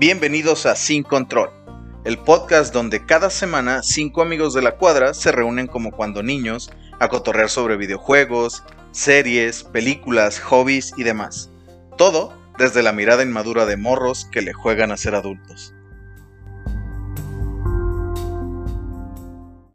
Bienvenidos a Sin Control, el podcast donde cada semana cinco amigos de la cuadra se reúnen como cuando niños a cotorrear sobre videojuegos, series, películas, hobbies y demás. Todo desde la mirada inmadura de morros que le juegan a ser adultos.